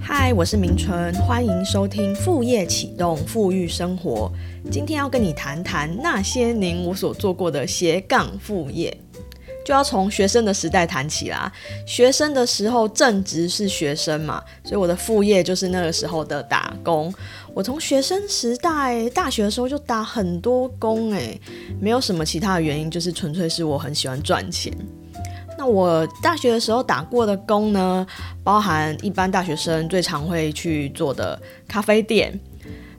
嗨，我是明春，欢迎收听副业启动富裕生活。今天要跟你谈谈那些年我所做过的斜杠副业，就要从学生的时代谈起啦。学生的时候正值是学生嘛，所以我的副业就是那个时候的打工。我从学生时代大学的时候就打很多工，诶，没有什么其他的原因，就是纯粹是我很喜欢赚钱。那我大学的时候打过的工呢，包含一般大学生最常会去做的咖啡店。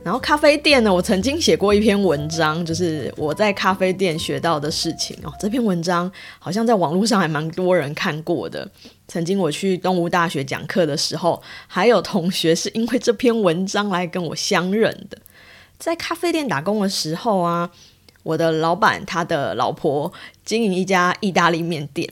然后咖啡店呢，我曾经写过一篇文章，就是我在咖啡店学到的事情哦。这篇文章好像在网络上还蛮多人看过的。曾经我去东吴大学讲课的时候，还有同学是因为这篇文章来跟我相认的。在咖啡店打工的时候啊，我的老板他的老婆经营一家意大利面店。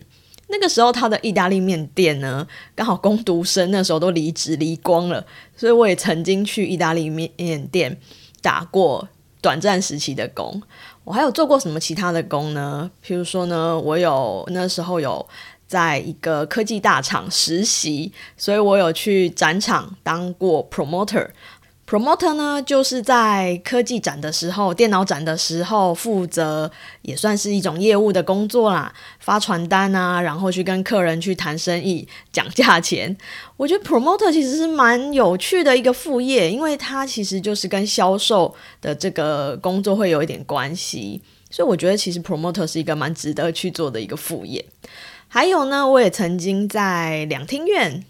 那个时候，他的意大利面店呢，刚好工读生那时候都离职离光了，所以我也曾经去意大利面店打过短暂时期的工。我还有做过什么其他的工呢？譬如说呢，我有那时候有在一个科技大厂实习，所以我有去展场当过 promoter。Promoter 呢，就是在科技展的时候、电脑展的时候，负责也算是一种业务的工作啦，发传单啊，然后去跟客人去谈生意、讲价钱。我觉得 Promoter 其实是蛮有趣的一个副业，因为它其实就是跟销售的这个工作会有一点关系，所以我觉得其实 Promoter 是一个蛮值得去做的一个副业。还有呢，我也曾经在两厅院。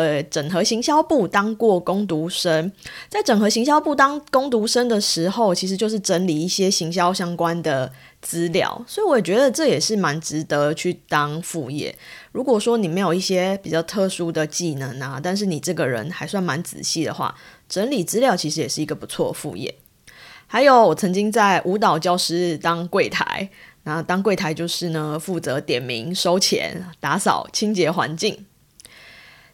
的整合行销部当过攻读生，在整合行销部当攻读生的时候，其实就是整理一些行销相关的资料，所以我也觉得这也是蛮值得去当副业。如果说你没有一些比较特殊的技能啊，但是你这个人还算蛮仔细的话，整理资料其实也是一个不错副业。还有，我曾经在舞蹈教室当柜台，那当柜台就是呢，负责点名、收钱、打扫、清洁环境。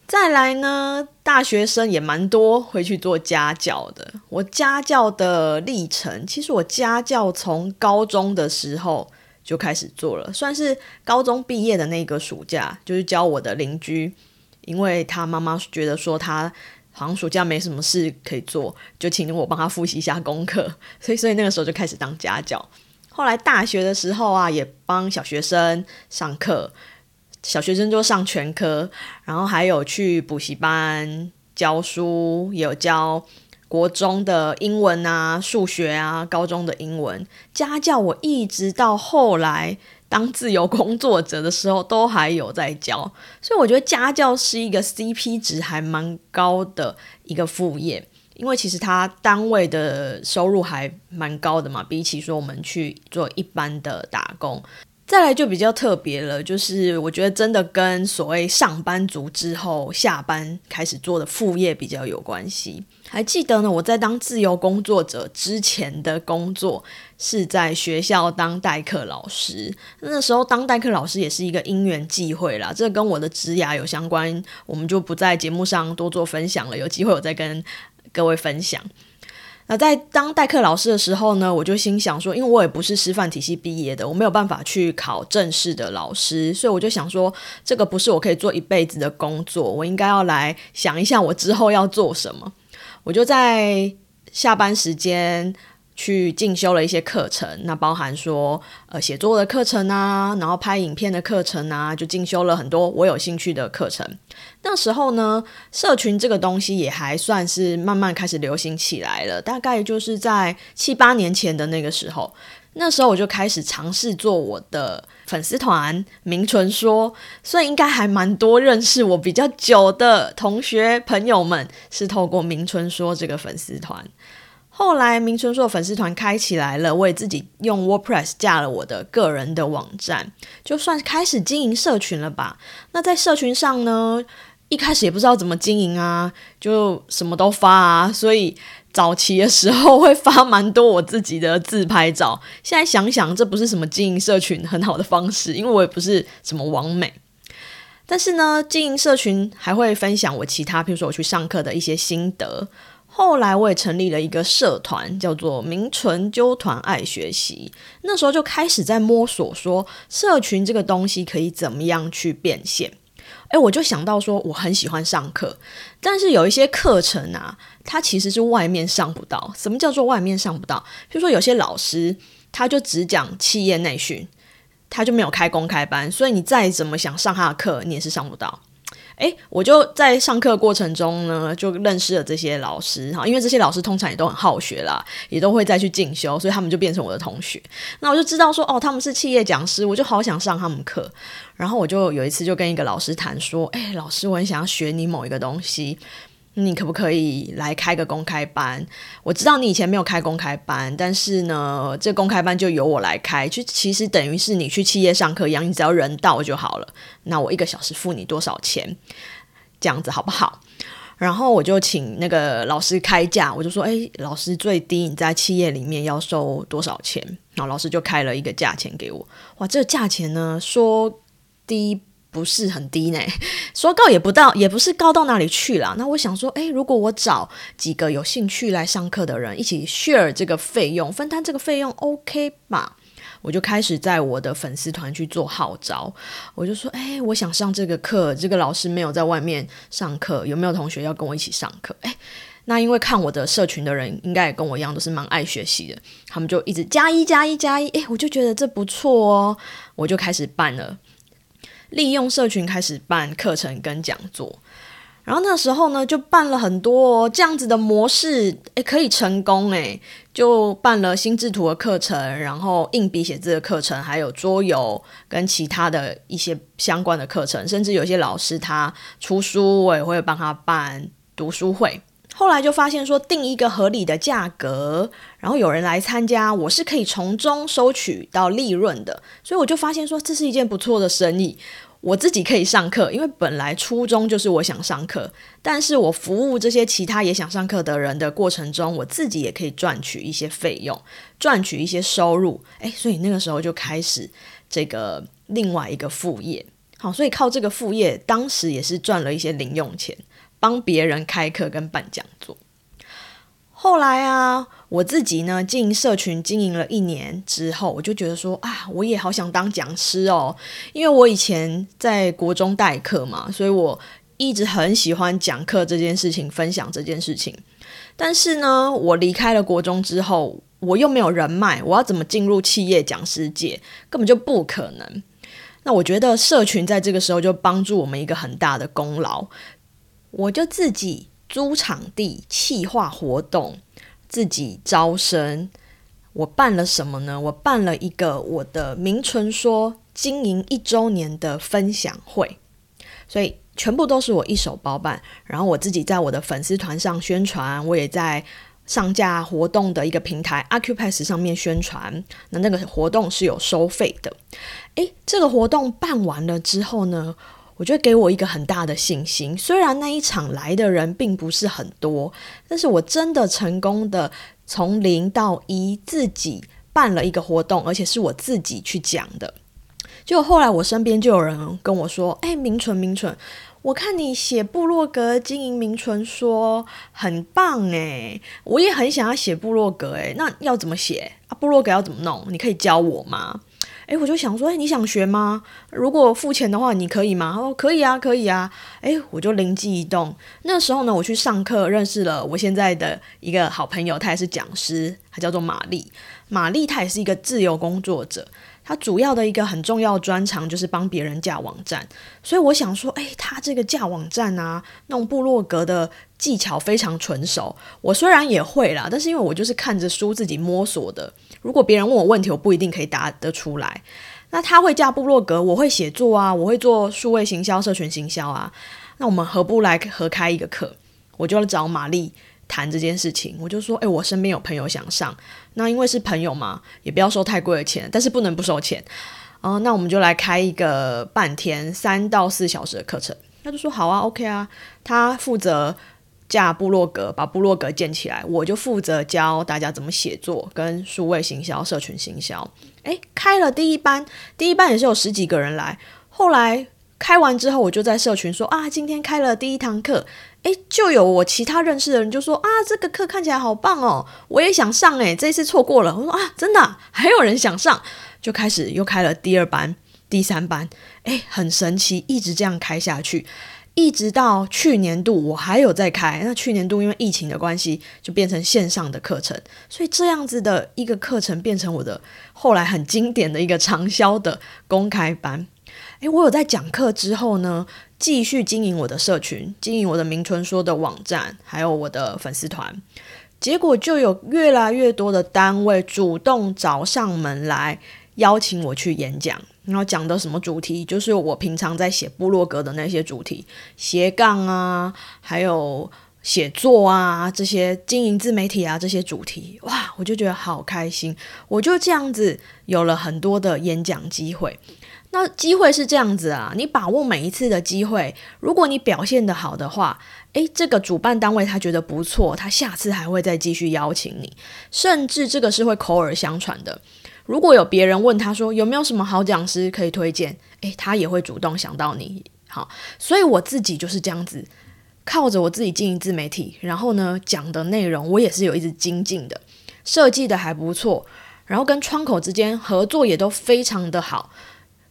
再来呢，大学生也蛮多会去做家教的。我家教的历程，其实我家教从高中的时候就开始做了，算是高中毕业的那个暑假，就是教我的邻居，因为他妈妈觉得说他好像暑假没什么事可以做，就请我帮他复习一下功课，所以所以那个时候就开始当家教。后来大学的时候啊，也帮小学生上课。小学生就上全科，然后还有去补习班教书，有教国中的英文啊、数学啊，高中的英文家教。我一直到后来当自由工作者的时候，都还有在教。所以我觉得家教是一个 CP 值还蛮高的一个副业，因为其实它单位的收入还蛮高的嘛，比起说我们去做一般的打工。再来就比较特别了，就是我觉得真的跟所谓上班族之后下班开始做的副业比较有关系。还记得呢，我在当自由工作者之前的工作是在学校当代课老师，那时候当代课老师也是一个因缘际会啦，这跟我的职涯有相关，我们就不在节目上多做分享了，有机会我再跟各位分享。那在当代课老师的时候呢，我就心想说，因为我也不是师范体系毕业的，我没有办法去考正式的老师，所以我就想说，这个不是我可以做一辈子的工作，我应该要来想一下我之后要做什么。我就在下班时间。去进修了一些课程，那包含说呃写作的课程啊，然后拍影片的课程啊，就进修了很多我有兴趣的课程。那时候呢，社群这个东西也还算是慢慢开始流行起来了，大概就是在七八年前的那个时候，那时候我就开始尝试做我的粉丝团“明纯说”，所以应该还蛮多认识我比较久的同学朋友们是透过“明纯说”这个粉丝团。后来，明春说粉丝团开起来了，我也自己用 WordPress 架了我的个人的网站，就算开始经营社群了吧。那在社群上呢，一开始也不知道怎么经营啊，就什么都发啊，所以早期的时候会发蛮多我自己的自拍照。现在想想，这不是什么经营社群很好的方式，因为我也不是什么网美。但是呢，经营社群还会分享我其他，比如说我去上课的一些心得。后来我也成立了一个社团，叫做“名存纠团爱学习”。那时候就开始在摸索，说社群这个东西可以怎么样去变现。诶，我就想到说，我很喜欢上课，但是有一些课程啊，它其实是外面上不到。什么叫做外面上不到？比如说有些老师，他就只讲企业内训，他就没有开公开班，所以你再怎么想上他的课，你也是上不到。哎，我就在上课过程中呢，就认识了这些老师哈，因为这些老师通常也都很好学啦，也都会再去进修，所以他们就变成我的同学。那我就知道说，哦，他们是企业讲师，我就好想上他们课。然后我就有一次就跟一个老师谈说，哎，老师，我很想要学你某一个东西。你可不可以来开个公开班？我知道你以前没有开公开班，但是呢，这公开班就由我来开，就其实等于是你去企业上课一样，你只要人到就好了。那我一个小时付你多少钱？这样子好不好？然后我就请那个老师开价，我就说：“哎，老师最低你在企业里面要收多少钱？”然后老师就开了一个价钱给我。哇，这个价钱呢，说低。不是很低呢，说高也不到，也不是高到哪里去了。那我想说，诶，如果我找几个有兴趣来上课的人一起 share 这个费用，分担这个费用，OK 吧？我就开始在我的粉丝团去做号召，我就说，诶，我想上这个课，这个老师没有在外面上课，有没有同学要跟我一起上课？诶，那因为看我的社群的人应该也跟我一样，都是蛮爱学习的，他们就一直加一加一加一，诶，我就觉得这不错哦，我就开始办了。利用社群开始办课程跟讲座，然后那时候呢就办了很多这样子的模式，诶，可以成功诶，就办了心智图的课程，然后硬笔写字的课程，还有桌游跟其他的一些相关的课程，甚至有些老师他出书，我也会帮他办读书会。后来就发现说定一个合理的价格，然后有人来参加，我是可以从中收取到利润的，所以我就发现说这是一件不错的生意。我自己可以上课，因为本来初衷就是我想上课，但是我服务这些其他也想上课的人的过程中，我自己也可以赚取一些费用，赚取一些收入。诶，所以那个时候就开始这个另外一个副业。好，所以靠这个副业，当时也是赚了一些零用钱。帮别人开课跟办讲座，后来啊，我自己呢经营社群经营了一年之后，我就觉得说啊，我也好想当讲师哦，因为我以前在国中代课嘛，所以我一直很喜欢讲课这件事情，分享这件事情。但是呢，我离开了国中之后，我又没有人脉，我要怎么进入企业讲师界，根本就不可能。那我觉得社群在这个时候就帮助我们一个很大的功劳。我就自己租场地、企划活动、自己招生。我办了什么呢？我办了一个我的名纯说经营一周年的分享会，所以全部都是我一手包办。然后我自己在我的粉丝团上宣传，我也在上架活动的一个平台 Acupass 上面宣传。那那个活动是有收费的。诶，这个活动办完了之后呢？我觉得给我一个很大的信心。虽然那一场来的人并不是很多，但是我真的成功的从零到一自己办了一个活动，而且是我自己去讲的。就后来我身边就有人跟我说：“哎，明纯，明纯，我看你写部落格经营名纯说很棒诶，我也很想要写部落格诶，那要怎么写啊？部落格要怎么弄？你可以教我吗？”哎，我就想说，哎，你想学吗？如果付钱的话，你可以吗？他说可以啊，可以啊。哎，我就灵机一动。那时候呢，我去上课，认识了我现在的一个好朋友，他也是讲师，他叫做玛丽。玛丽她也是一个自由工作者，她主要的一个很重要专长就是帮别人架网站。所以我想说，哎，他这个架网站啊，弄部落格的技巧非常纯熟。我虽然也会啦，但是因为我就是看着书自己摸索的。如果别人问我问题，我不一定可以答得出来。那他会架部落格，我会写作啊，我会做数位行销、社群行销啊。那我们何不来合开一个课？我就找玛丽谈这件事情。我就说，诶，我身边有朋友想上，那因为是朋友嘛，也不要收太贵的钱，但是不能不收钱。哦，那我们就来开一个半天三到四小时的课程。他就说好啊，OK 啊，他负责。架部落格，把部落格建起来，我就负责教大家怎么写作跟数位行销、社群行销。诶，开了第一班，第一班也是有十几个人来。后来开完之后，我就在社群说啊，今天开了第一堂课。诶，就有我其他认识的人就说啊，这个课看起来好棒哦，我也想上诶，这次错过了。我说啊，真的还有人想上，就开始又开了第二班。第三班，哎，很神奇，一直这样开下去。一直到去年度，我还有在开。那去年度因为疫情的关系，就变成线上的课程，所以这样子的一个课程变成我的后来很经典的一个长销的公开班。诶，我有在讲课之后呢，继续经营我的社群，经营我的名春说的网站，还有我的粉丝团。结果就有越来越多的单位主动找上门来邀请我去演讲。然后讲的什么主题？就是我平常在写部落格的那些主题，斜杠啊，还有写作啊，这些经营自媒体啊，这些主题，哇，我就觉得好开心。我就这样子有了很多的演讲机会。那机会是这样子啊，你把握每一次的机会，如果你表现的好的话，诶，这个主办单位他觉得不错，他下次还会再继续邀请你，甚至这个是会口耳相传的。如果有别人问他说有没有什么好讲师可以推荐，诶，他也会主动想到你。好，所以我自己就是这样子，靠着我自己经营自媒体，然后呢讲的内容我也是有一直精进的，设计的还不错，然后跟窗口之间合作也都非常的好，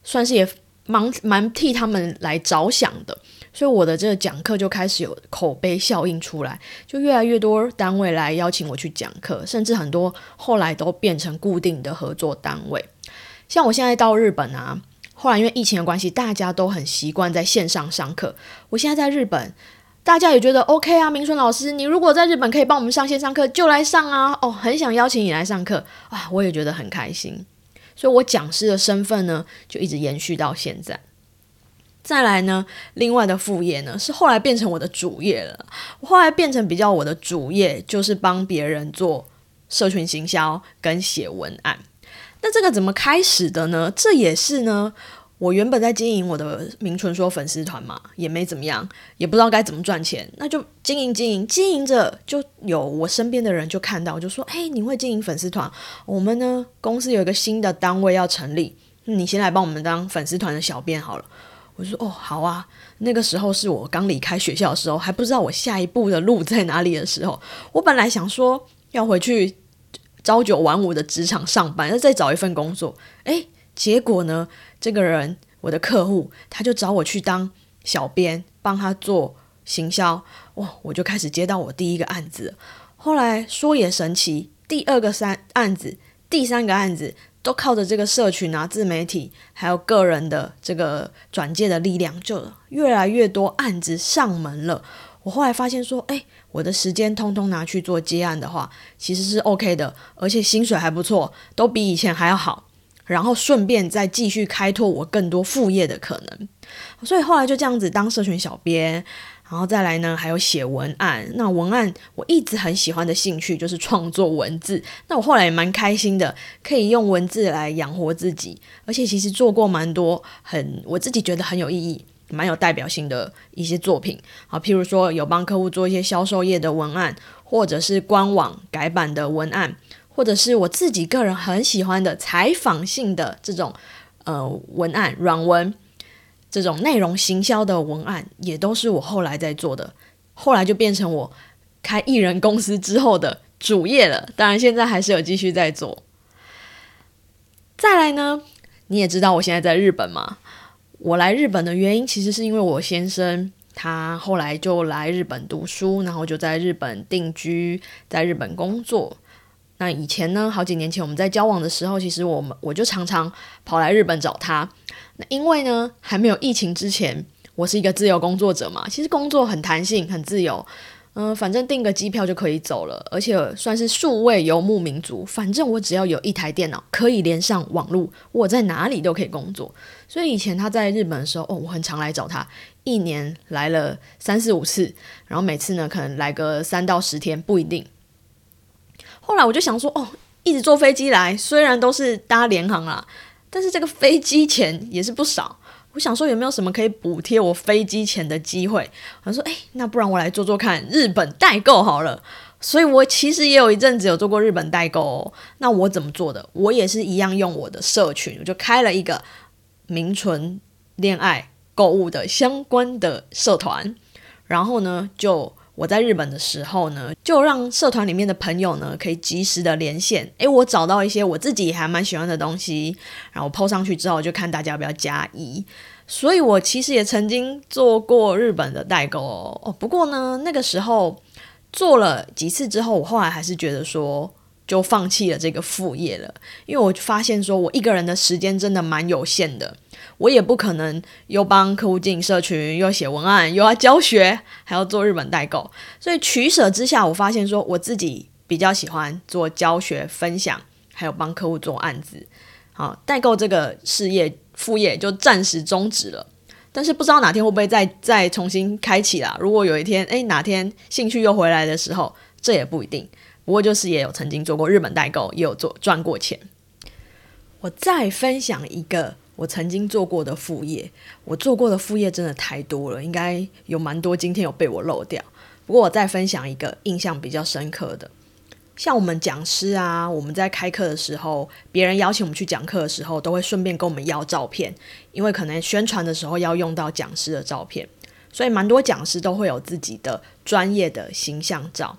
算是也蛮蛮替他们来着想的。所以我的这个讲课就开始有口碑效应出来，就越来越多单位来邀请我去讲课，甚至很多后来都变成固定的合作单位。像我现在到日本啊，后来因为疫情的关系，大家都很习惯在线上上课。我现在在日本，大家也觉得 OK 啊，明春老师，你如果在日本可以帮我们上线上课，就来上啊！哦，很想邀请你来上课啊，我也觉得很开心。所以我讲师的身份呢，就一直延续到现在。再来呢，另外的副业呢，是后来变成我的主业了。我后来变成比较我的主业，就是帮别人做社群行销跟写文案。那这个怎么开始的呢？这也是呢，我原本在经营我的名纯说粉丝团嘛，也没怎么样，也不知道该怎么赚钱，那就经营经营经营着，就有我身边的人就看到，就说：“哎，你会经营粉丝团？我们呢公司有一个新的单位要成立，你先来帮我们当粉丝团的小编好了。”我说哦，好啊。那个时候是我刚离开学校的时候，还不知道我下一步的路在哪里的时候。我本来想说要回去朝九晚五的职场上班，要再找一份工作。诶，结果呢，这个人我的客户他就找我去当小编，帮他做行销。哇，我就开始接到我第一个案子。后来说也神奇，第二个三案子，第三个案子。都靠着这个社群啊、自媒体，还有个人的这个转介的力量，就越来越多案子上门了。我后来发现说，哎，我的时间通通拿去做接案的话，其实是 OK 的，而且薪水还不错，都比以前还要好。然后顺便再继续开拓我更多副业的可能，所以后来就这样子当社群小编。然后再来呢，还有写文案。那文案我一直很喜欢的兴趣就是创作文字。那我后来也蛮开心的，可以用文字来养活自己。而且其实做过蛮多很我自己觉得很有意义、蛮有代表性的一些作品啊，譬如说有帮客户做一些销售业的文案，或者是官网改版的文案，或者是我自己个人很喜欢的采访性的这种呃文案软文。这种内容行销的文案也都是我后来在做的，后来就变成我开艺人公司之后的主业了。当然，现在还是有继续在做。再来呢，你也知道我现在在日本嘛。我来日本的原因其实是因为我先生他后来就来日本读书，然后就在日本定居，在日本工作。那以前呢，好几年前我们在交往的时候，其实我们我就常常跑来日本找他。那因为呢，还没有疫情之前，我是一个自由工作者嘛，其实工作很弹性、很自由。嗯，反正订个机票就可以走了，而且算是数位游牧民族。反正我只要有一台电脑，可以连上网络，我在哪里都可以工作。所以以前他在日本的时候，哦，我很常来找他，一年来了三四五次，然后每次呢，可能来个三到十天，不一定。后来我就想说，哦，一直坐飞机来，虽然都是搭联航啦，但是这个飞机钱也是不少。我想说，有没有什么可以补贴我飞机钱的机会？我说，哎，那不然我来做做看日本代购好了。所以我其实也有一阵子有做过日本代购哦。那我怎么做的？我也是一样用我的社群，我就开了一个名纯恋爱购物的相关的社团，然后呢就。我在日本的时候呢，就让社团里面的朋友呢可以及时的连线。诶，我找到一些我自己还蛮喜欢的东西，然后 PO 上去之后，就看大家要不要加一。所以我其实也曾经做过日本的代购哦。不过呢，那个时候做了几次之后，我后来还是觉得说。就放弃了这个副业了，因为我发现说，我一个人的时间真的蛮有限的，我也不可能又帮客户进社群，又写文案，又要教学，还要做日本代购，所以取舍之下，我发现说，我自己比较喜欢做教学分享，还有帮客户做案子，好，代购这个事业副业就暂时终止了，但是不知道哪天会不会再再重新开启啦。如果有一天，诶，哪天兴趣又回来的时候，这也不一定。不过就是也有曾经做过日本代购，也有做赚过钱。我再分享一个我曾经做过的副业，我做过的副业真的太多了，应该有蛮多今天有被我漏掉。不过我再分享一个印象比较深刻的，像我们讲师啊，我们在开课的时候，别人邀请我们去讲课的时候，都会顺便跟我们要照片，因为可能宣传的时候要用到讲师的照片，所以蛮多讲师都会有自己的专业的形象照。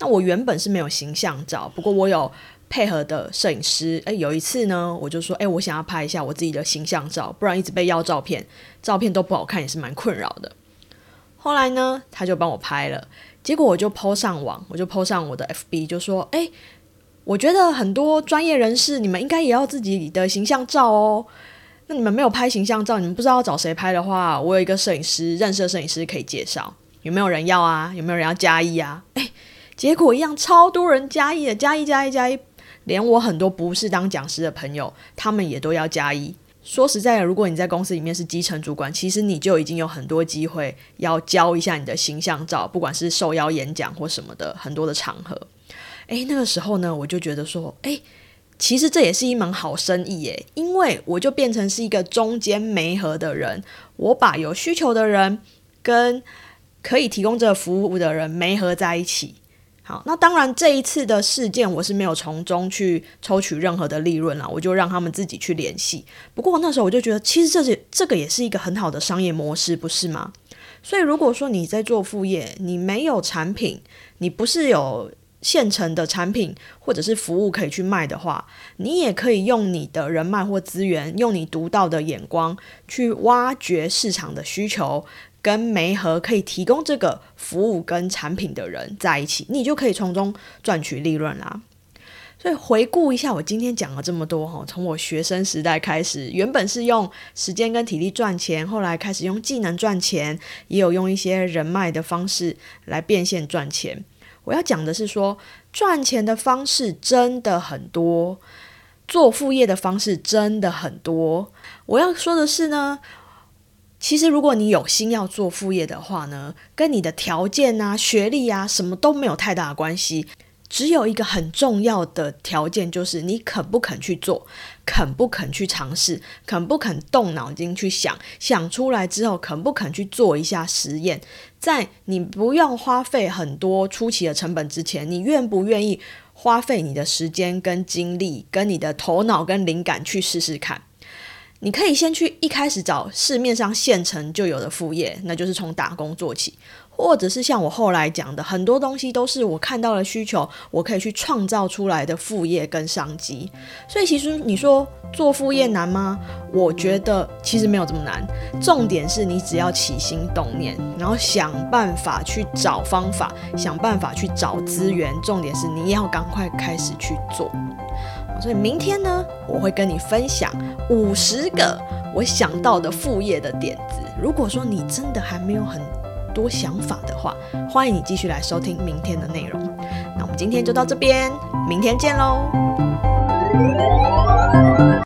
那我原本是没有形象照，不过我有配合的摄影师。诶，有一次呢，我就说，诶，我想要拍一下我自己的形象照，不然一直被要照片，照片都不好看，也是蛮困扰的。后来呢，他就帮我拍了，结果我就 PO 上网，我就 PO 上我的 FB，就说，诶，我觉得很多专业人士，你们应该也要自己的形象照哦。那你们没有拍形象照，你们不知道找谁拍的话，我有一个摄影师，认识的摄影师可以介绍，有没有人要啊？有没有人要加一啊？诶。结果一样，超多人加一的，加一加一加一，连我很多不是当讲师的朋友，他们也都要加一。说实在的，如果你在公司里面是基层主管，其实你就已经有很多机会要教一下你的形象照，不管是受邀演讲或什么的，很多的场合。诶，那个时候呢，我就觉得说，诶，其实这也是一门好生意耶，因为我就变成是一个中间媒合的人，我把有需求的人跟可以提供这个服务的人媒合在一起。好，那当然这一次的事件我是没有从中去抽取任何的利润了，我就让他们自己去联系。不过那时候我就觉得，其实这是这个也是一个很好的商业模式，不是吗？所以如果说你在做副业，你没有产品，你不是有现成的产品或者是服务可以去卖的话，你也可以用你的人脉或资源，用你独到的眼光去挖掘市场的需求。跟媒合可以提供这个服务跟产品的人在一起，你就可以从中赚取利润啦。所以回顾一下，我今天讲了这么多哈，从我学生时代开始，原本是用时间跟体力赚钱，后来开始用技能赚钱，也有用一些人脉的方式来变现赚钱。我要讲的是说，赚钱的方式真的很多，做副业的方式真的很多。我要说的是呢。其实，如果你有心要做副业的话呢，跟你的条件啊、学历啊什么都没有太大的关系。只有一个很重要的条件，就是你肯不肯去做，肯不肯去尝试，肯不肯动脑筋去想，想出来之后，肯不肯去做一下实验。在你不用花费很多初期的成本之前，你愿不愿意花费你的时间跟精力，跟你的头脑跟灵感去试试看？你可以先去一开始找市面上现成就有的副业，那就是从打工做起，或者是像我后来讲的，很多东西都是我看到了需求，我可以去创造出来的副业跟商机。所以其实你说做副业难吗？我觉得其实没有这么难，重点是你只要起心动念，然后想办法去找方法，想办法去找资源，重点是你要赶快开始去做。所以明天呢，我会跟你分享五十个我想到的副业的点子。如果说你真的还没有很多想法的话，欢迎你继续来收听明天的内容。那我们今天就到这边，明天见喽。